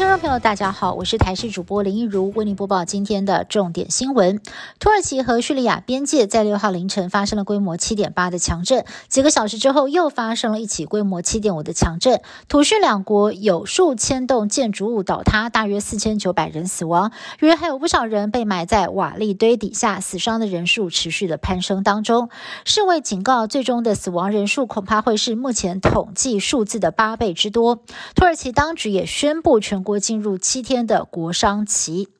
听众朋友，大家好，我是台视主播林一如，为您播报今天的重点新闻。土耳其和叙利亚边界在六号凌晨发生了规模七点八的强震，几个小时之后又发生了一起规模七点五的强震。土叙两国有数千栋建筑物倒塌，大约四千九百人死亡，约还有不少人被埋在瓦砾堆底下，死伤的人数持续的攀升当中。世卫警告，最终的死亡人数恐怕会是目前统计数字的八倍之多。土耳其当局也宣布全国国进入七天的国殇期，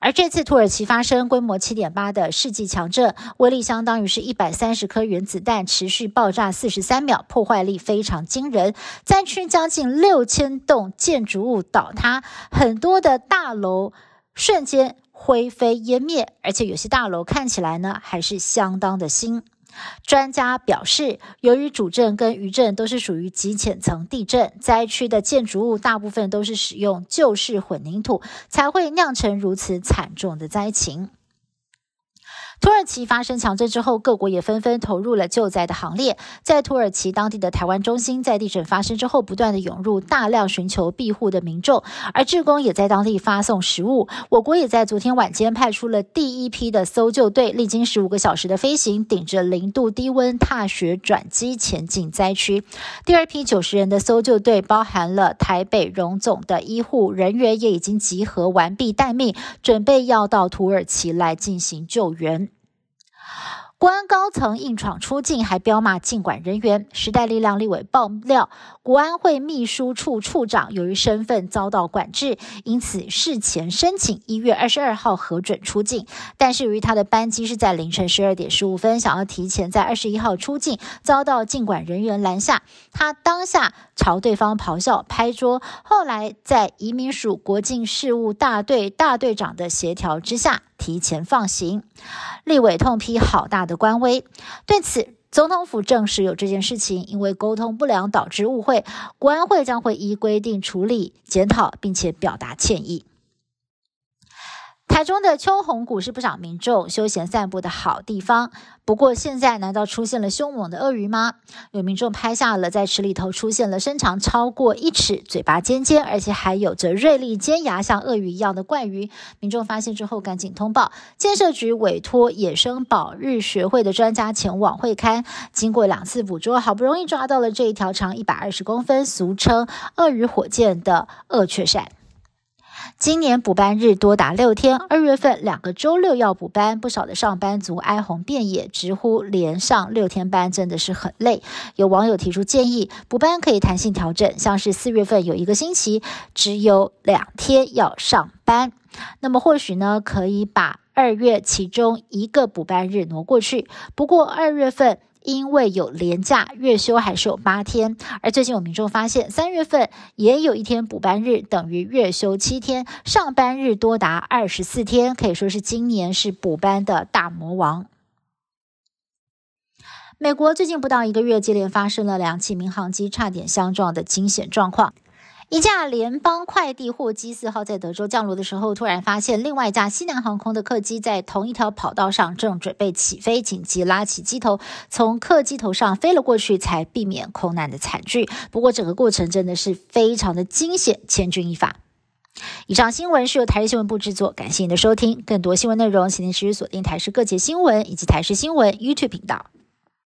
而这次土耳其发生规模七点八的世纪强震，威力相当于是一百三十颗原子弹持续爆炸四十三秒，破坏力非常惊人。灾区将近六千栋建筑物倒塌，很多的大楼瞬间灰飞烟灭，而且有些大楼看起来呢还是相当的新。专家表示，由于主震跟余震都是属于极浅层地震，灾区的建筑物大部分都是使用旧式混凝土，才会酿成如此惨重的灾情。土耳其发生强震之后，各国也纷纷投入了救灾的行列。在土耳其当地的台湾中心，在地震发生之后，不断的涌入大量寻求庇护的民众，而志工也在当地发送食物。我国也在昨天晚间派出了第一批的搜救队，历经十五个小时的飞行，顶着零度低温踏雪转机前进灾区。第二批九十人的搜救队，包含了台北荣总的医护人员，也已经集合完毕待命，准备要到土耳其来进行救援。国安高层硬闯出境，还彪骂尽管人员。时代力量立委爆料，国安会秘书处处长由于身份遭到管制，因此事前申请一月二十二号核准出境。但是由于他的班机是在凌晨十二点十五分，想要提前在二十一号出境，遭到尽管人员拦下。他当下朝对方咆哮拍桌，后来在移民署国境事务大队大队长的协调之下。提前放行，立委痛批好大的官威。对此，总统府证实有这件事情，因为沟通不良导致误会，国安会将会依规定处理检讨，并且表达歉意。台中的秋红谷是不少民众休闲散步的好地方。不过，现在难道出现了凶猛的鳄鱼吗？有民众拍下了在池里头出现了身长超过一尺、嘴巴尖尖，而且还有着锐利尖牙，像鳄鱼一样的怪鱼。民众发现之后赶紧通报，建设局委托野生保育学会的专家前往会勘。经过两次捕捉，好不容易抓到了这一条长一百二十公分、俗称“鳄鱼火箭”的鳄雀鳝。今年补班日多达六天，二月份两个周六要补班，不少的上班族哀鸿遍野，直呼连上六天班真的是很累。有网友提出建议，补班可以弹性调整，像是四月份有一个星期只有两天要上班，那么或许呢可以把二月其中一个补班日挪过去。不过二月份。因为有连假，月休还是有八天，而最近有民众发现，三月份也有一天补班日，等于月休七天，上班日多达二十四天，可以说是今年是补班的大魔王。美国最近不到一个月，接连发生了两起民航机差点相撞的惊险状况。一架联邦快递货机四号在德州降落的时候，突然发现另外一架西南航空的客机在同一条跑道上正准备起飞，紧急拉起机头，从客机头上飞了过去，才避免空难的惨剧。不过整个过程真的是非常的惊险，千钧一发。以上新闻是由台视新闻部制作，感谢您的收听。更多新闻内容，请您持续锁定台视各界新闻以及台视新闻 YouTube 频道。